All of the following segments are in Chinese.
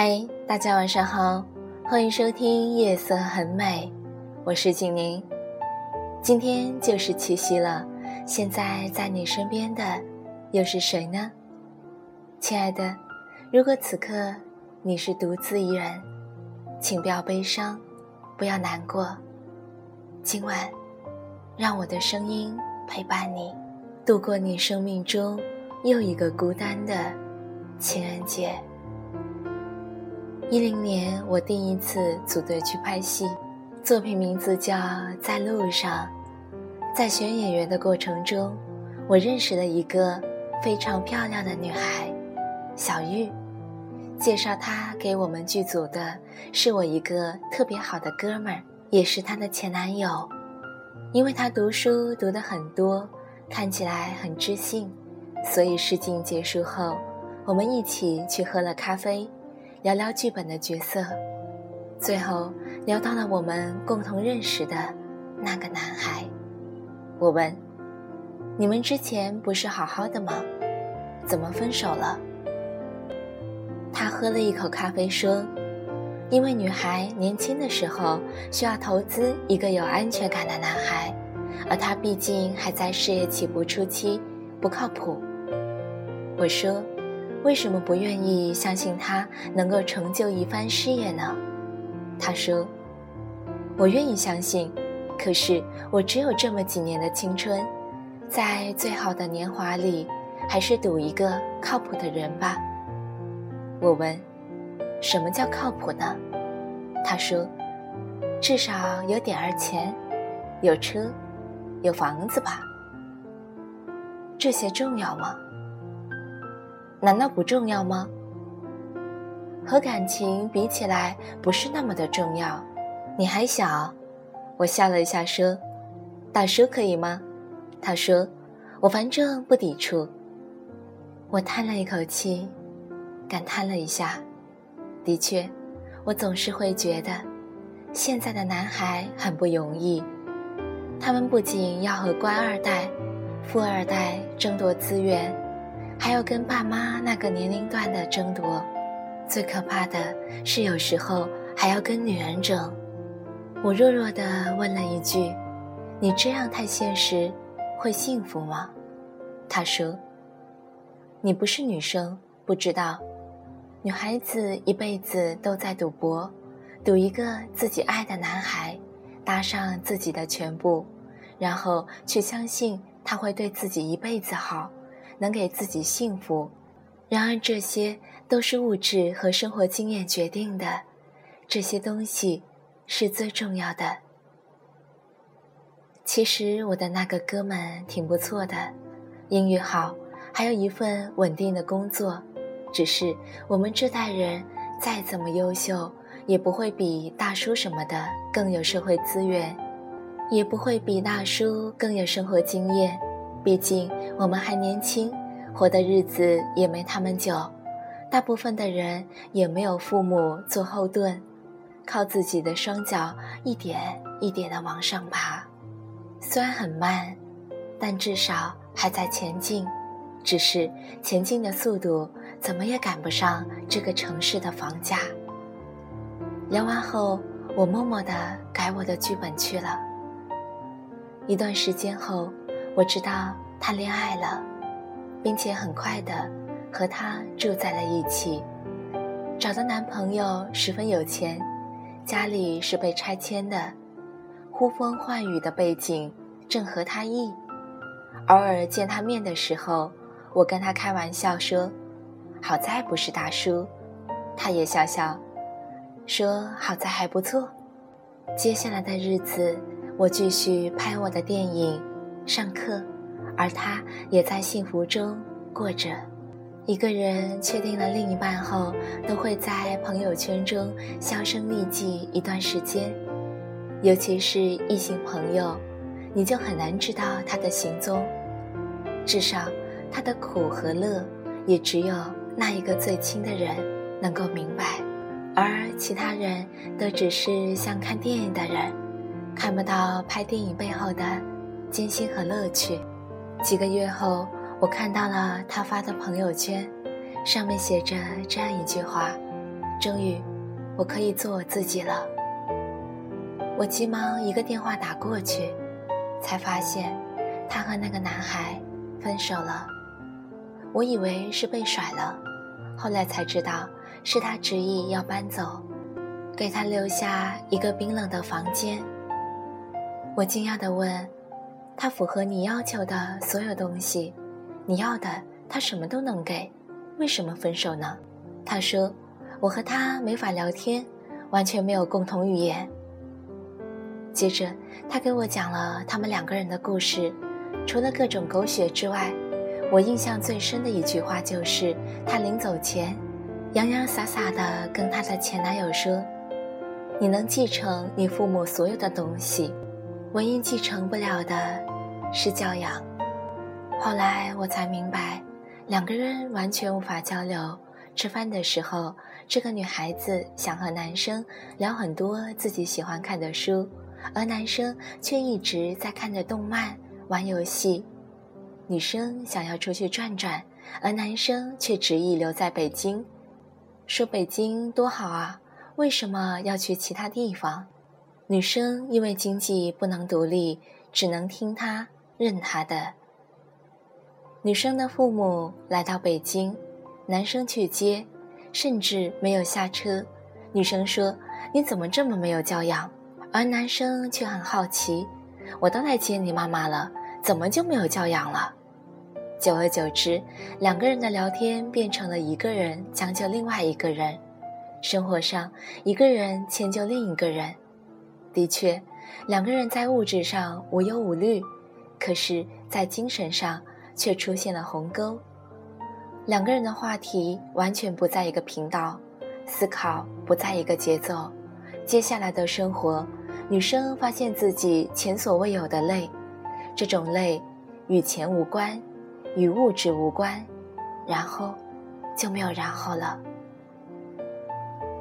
嗨，大家晚上好，欢迎收听《夜色很美》，我是景宁。今天就是七夕了，现在在你身边的又是谁呢？亲爱的，如果此刻你是独自一人，请不要悲伤，不要难过。今晚，让我的声音陪伴你，度过你生命中又一个孤单的情人节。一零年，我第一次组队去拍戏，作品名字叫《在路上》。在选演员的过程中，我认识了一个非常漂亮的女孩，小玉。介绍她给我们剧组的是我一个特别好的哥们儿，也是她的前男友。因为他读书读得很多，看起来很知性，所以试镜结束后，我们一起去喝了咖啡。聊聊剧本的角色，最后聊到了我们共同认识的那个男孩。我问：“你们之前不是好好的吗？怎么分手了？”他喝了一口咖啡说：“因为女孩年轻的时候需要投资一个有安全感的男孩，而他毕竟还在事业起步初期，不靠谱。”我说。为什么不愿意相信他能够成就一番事业呢？他说：“我愿意相信，可是我只有这么几年的青春，在最好的年华里，还是赌一个靠谱的人吧。”我问：“什么叫靠谱呢？”他说：“至少有点儿钱，有车，有房子吧。这些重要吗？”难道不重要吗？和感情比起来，不是那么的重要。你还小，我笑了一下说：“大叔可以吗？”他说：“我反正不抵触。”我叹了一口气，感叹了一下。的确，我总是会觉得，现在的男孩很不容易。他们不仅要和官二代、富二代争夺资源。还要跟爸妈那个年龄段的争夺，最可怕的是有时候还要跟女人争。我弱弱的问了一句：“你这样太现实，会幸福吗？”他说：“你不是女生，不知道，女孩子一辈子都在赌博，赌一个自己爱的男孩，搭上自己的全部，然后去相信他会对自己一辈子好。”能给自己幸福，然而这些都是物质和生活经验决定的，这些东西是最重要的。其实我的那个哥们挺不错的，英语好，还有一份稳定的工作。只是我们这代人再怎么优秀，也不会比大叔什么的更有社会资源，也不会比大叔更有生活经验。毕竟我们还年轻，活的日子也没他们久。大部分的人也没有父母做后盾，靠自己的双脚一点一点的往上爬。虽然很慢，但至少还在前进。只是前进的速度怎么也赶不上这个城市的房价。聊完后，我默默地改我的剧本去了。一段时间后。我知道她恋爱了，并且很快的和他住在了一起。找的男朋友十分有钱，家里是被拆迁的，呼风唤雨的背景正合他意。偶尔见他面的时候，我跟他开玩笑说：“好在不是大叔。”他也笑笑，说：“好在还不错。”接下来的日子，我继续拍我的电影。上课，而他也在幸福中过着。一个人确定了另一半后，都会在朋友圈中销声匿迹一段时间，尤其是异性朋友，你就很难知道他的行踪。至少，他的苦和乐，也只有那一个最亲的人能够明白，而其他人都只是像看电影的人，看不到拍电影背后的。艰辛和乐趣。几个月后，我看到了他发的朋友圈，上面写着这样一句话：“终于，我可以做我自己了。我急忙一个电话打过去，才发现他和那个男孩分手了。我以为是被甩了，后来才知道是他执意要搬走，给他留下一个冰冷的房间。我惊讶地问：“他符合你要求的所有东西，你要的他什么都能给，为什么分手呢？”他说：“我和他没法聊天，完全没有共同语言。”接着，他给我讲了他们两个人的故事，除了各种狗血之外，我印象最深的一句话就是他临走前，洋洋洒洒地跟他的前男友说：“你能继承你父母所有的东西。”唯一继承不了的，是教养。后来我才明白，两个人完全无法交流。吃饭的时候，这个女孩子想和男生聊很多自己喜欢看的书，而男生却一直在看着动漫、玩游戏。女生想要出去转转，而男生却执意留在北京，说北京多好啊，为什么要去其他地方？女生因为经济不能独立，只能听他任他的。女生的父母来到北京，男生去接，甚至没有下车。女生说：“你怎么这么没有教养？”而男生却很好奇：“我都来接你妈妈了，怎么就没有教养了？”久而久之，两个人的聊天变成了一个人将就另外一个人，生活上一个人迁就另一个人。的确，两个人在物质上无忧无虑，可是，在精神上却出现了鸿沟。两个人的话题完全不在一个频道，思考不在一个节奏。接下来的生活，女生发现自己前所未有的累，这种累与钱无关，与物质无关，然后就没有然后了。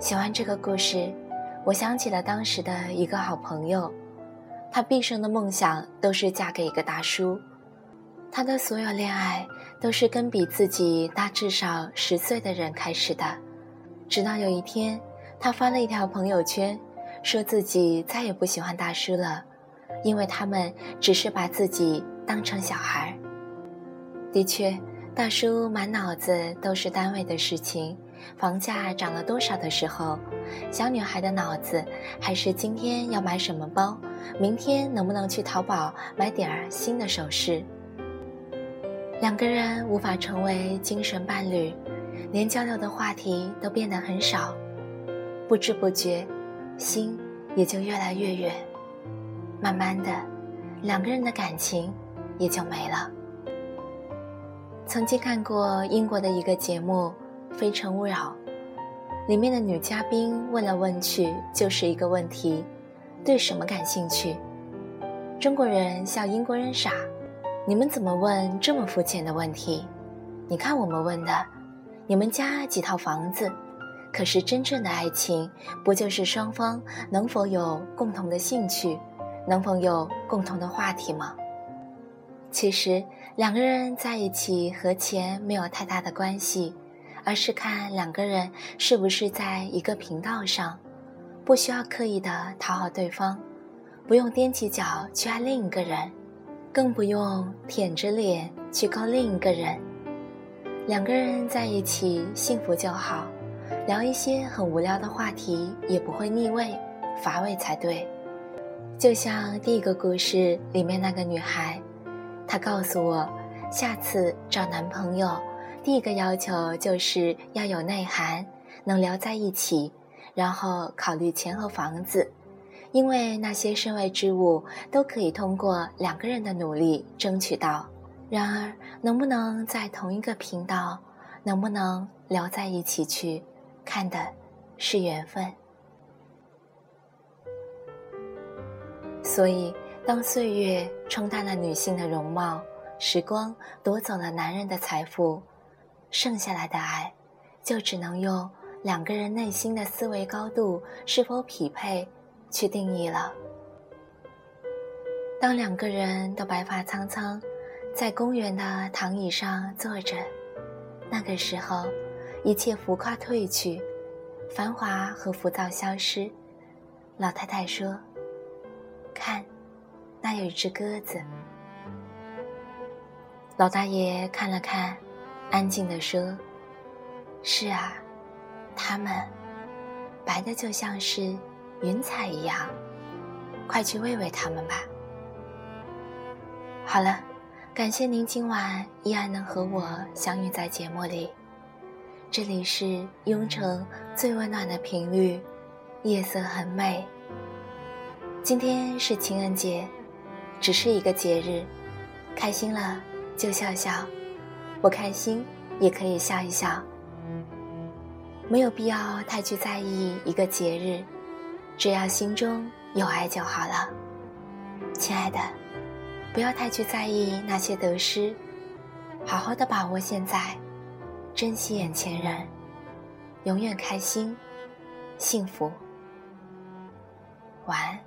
喜欢这个故事。我想起了当时的一个好朋友，她毕生的梦想都是嫁给一个大叔。她的所有恋爱都是跟比自己大至少十岁的人开始的。直到有一天，她发了一条朋友圈，说自己再也不喜欢大叔了，因为他们只是把自己当成小孩。的确，大叔满脑子都是单位的事情。房价涨了多少的时候，小女孩的脑子还是今天要买什么包，明天能不能去淘宝买点儿新的首饰。两个人无法成为精神伴侣，连交流的话题都变得很少，不知不觉，心也就越来越远。慢慢的，两个人的感情也就没了。曾经看过英国的一个节目。《非诚勿扰》里面的女嘉宾问来问去就是一个问题：对什么感兴趣？中国人笑英国人傻，你们怎么问这么肤浅的问题？你看我们问的，你们家几套房子？可是真正的爱情，不就是双方能否有共同的兴趣，能否有共同的话题吗？其实两个人在一起和钱没有太大的关系。而是看两个人是不是在一个频道上，不需要刻意的讨好对方，不用踮起脚去爱另一个人，更不用舔着脸去勾另一个人。两个人在一起幸福就好，聊一些很无聊的话题也不会腻味、乏味才对。就像第一个故事里面那个女孩，她告诉我，下次找男朋友。第一个要求就是要有内涵，能聊在一起，然后考虑钱和房子，因为那些身外之物都可以通过两个人的努力争取到。然而，能不能在同一个频道，能不能聊在一起去，看的是缘分。所以，当岁月冲淡了女性的容貌，时光夺走了男人的财富。剩下来的爱，就只能用两个人内心的思维高度是否匹配去定义了。当两个人都白发苍苍，在公园的躺椅上坐着，那个时候，一切浮夸褪去，繁华和浮躁消失。老太太说：“看，那有一只鸽子。”老大爷看了看，安静地说：“是啊，它们白的就像是云彩一样，快去喂喂它们吧。”好了，感谢您今晚依然能和我相遇在节目里。这里是雍城最温暖的频率，夜色很美。今天是情人节，只是一个节日，开心了。就笑笑，不开心也可以笑一笑，没有必要太去在意一个节日，只要心中有爱就好了。亲爱的，不要太去在意那些得失，好好的把握现在，珍惜眼前人，永远开心，幸福。晚安。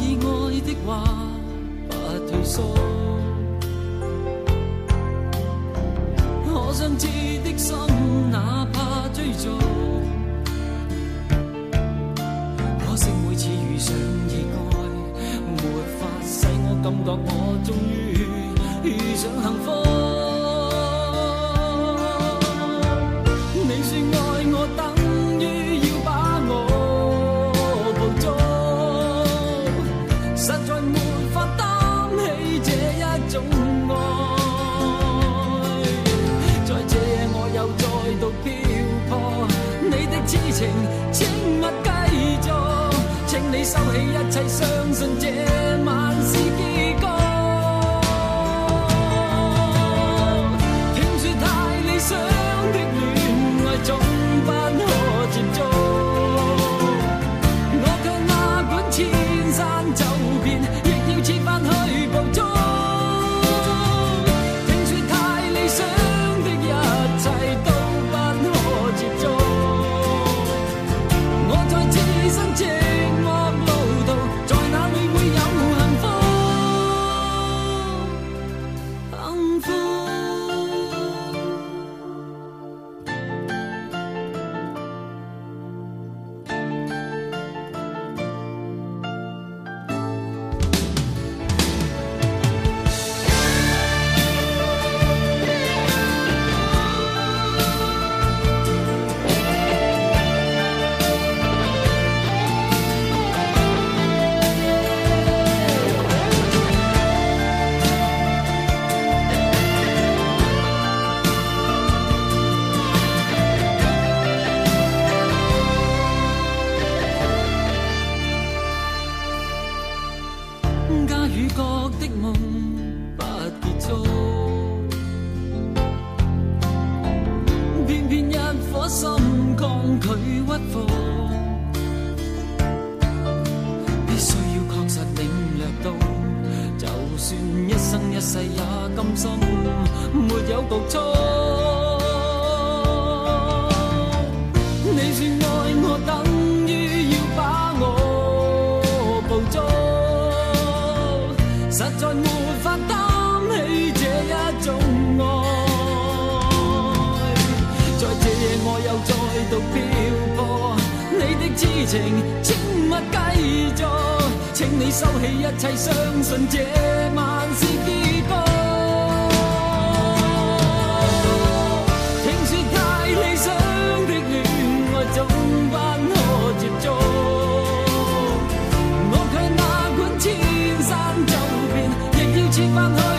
以爱的话，不退缩。可想知的心，哪怕追逐。可惜每次遇上意外，没法使我感觉我终于遇上幸福。实在没法担起这一种爱。在这夜我又再度漂泊，你的痴情，请勿继续。请你收起一切，相信这晚必须要确实领略到就算一生一世也甘心。没有局促你说爱我等于要把我捕捉。实在没法担起这一种痴情请勿继续请你收起一切相信这晚是结局听说太理想的恋爱总不可接触我却哪管千山走遍亦要设法去